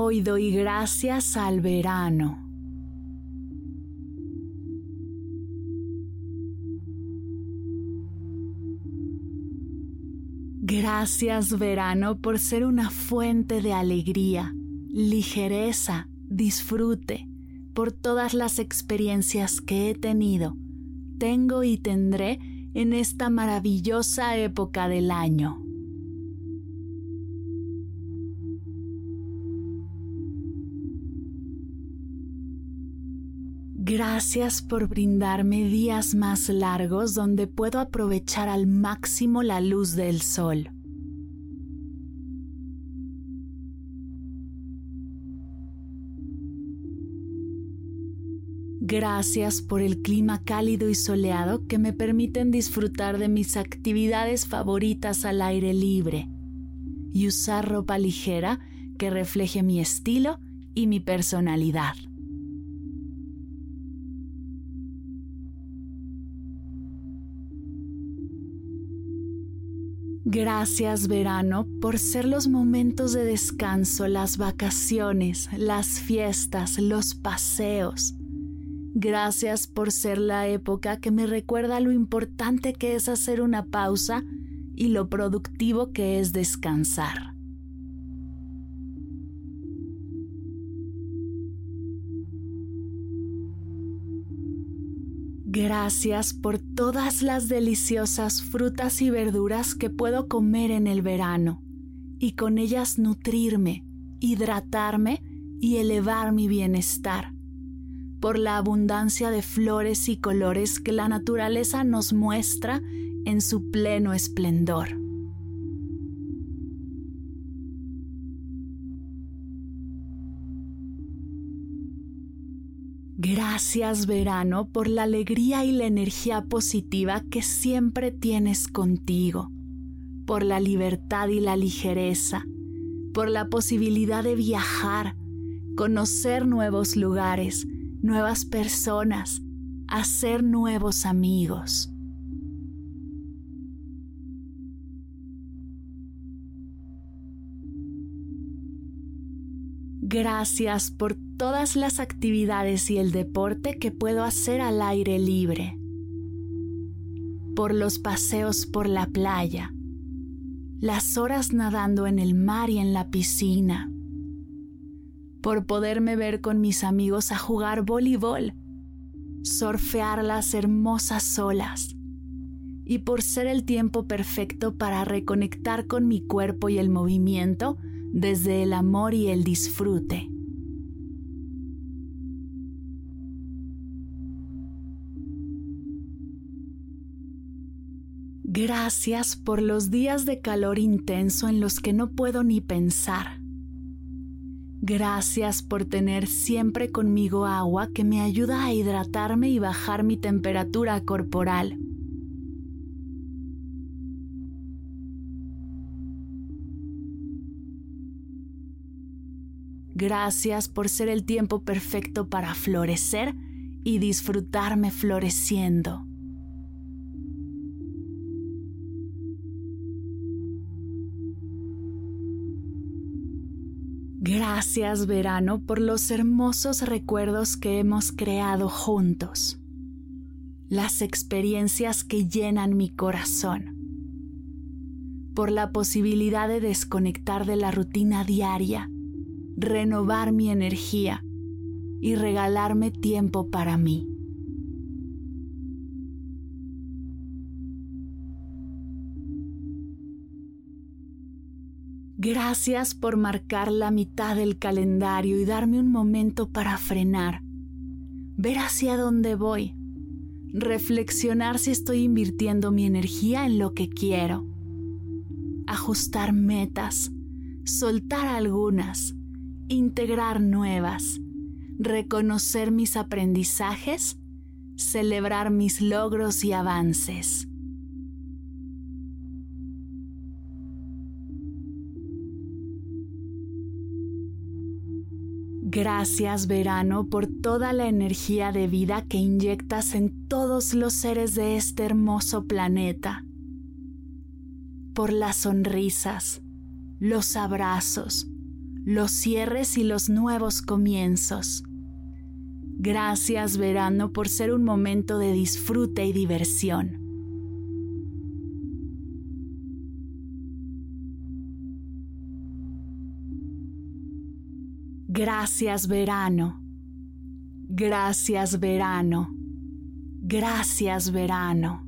Hoy doy gracias al verano. Gracias verano por ser una fuente de alegría, ligereza, disfrute, por todas las experiencias que he tenido, tengo y tendré en esta maravillosa época del año. Gracias por brindarme días más largos donde puedo aprovechar al máximo la luz del sol. Gracias por el clima cálido y soleado que me permiten disfrutar de mis actividades favoritas al aire libre y usar ropa ligera que refleje mi estilo y mi personalidad. Gracias verano por ser los momentos de descanso, las vacaciones, las fiestas, los paseos. Gracias por ser la época que me recuerda lo importante que es hacer una pausa y lo productivo que es descansar. Gracias por todas las deliciosas frutas y verduras que puedo comer en el verano y con ellas nutrirme, hidratarme y elevar mi bienestar. Por la abundancia de flores y colores que la naturaleza nos muestra en su pleno esplendor. Gracias verano por la alegría y la energía positiva que siempre tienes contigo, por la libertad y la ligereza, por la posibilidad de viajar, conocer nuevos lugares, nuevas personas, hacer nuevos amigos. Gracias por todas las actividades y el deporte que puedo hacer al aire libre. Por los paseos por la playa. Las horas nadando en el mar y en la piscina. Por poderme ver con mis amigos a jugar voleibol. Surfear las hermosas olas. Y por ser el tiempo perfecto para reconectar con mi cuerpo y el movimiento desde el amor y el disfrute. Gracias por los días de calor intenso en los que no puedo ni pensar. Gracias por tener siempre conmigo agua que me ayuda a hidratarme y bajar mi temperatura corporal. Gracias por ser el tiempo perfecto para florecer y disfrutarme floreciendo. Gracias verano por los hermosos recuerdos que hemos creado juntos, las experiencias que llenan mi corazón, por la posibilidad de desconectar de la rutina diaria renovar mi energía y regalarme tiempo para mí. Gracias por marcar la mitad del calendario y darme un momento para frenar, ver hacia dónde voy, reflexionar si estoy invirtiendo mi energía en lo que quiero, ajustar metas, soltar algunas, integrar nuevas, reconocer mis aprendizajes, celebrar mis logros y avances. Gracias verano por toda la energía de vida que inyectas en todos los seres de este hermoso planeta. Por las sonrisas, los abrazos, los cierres y los nuevos comienzos. Gracias verano por ser un momento de disfrute y diversión. Gracias verano. Gracias verano. Gracias verano.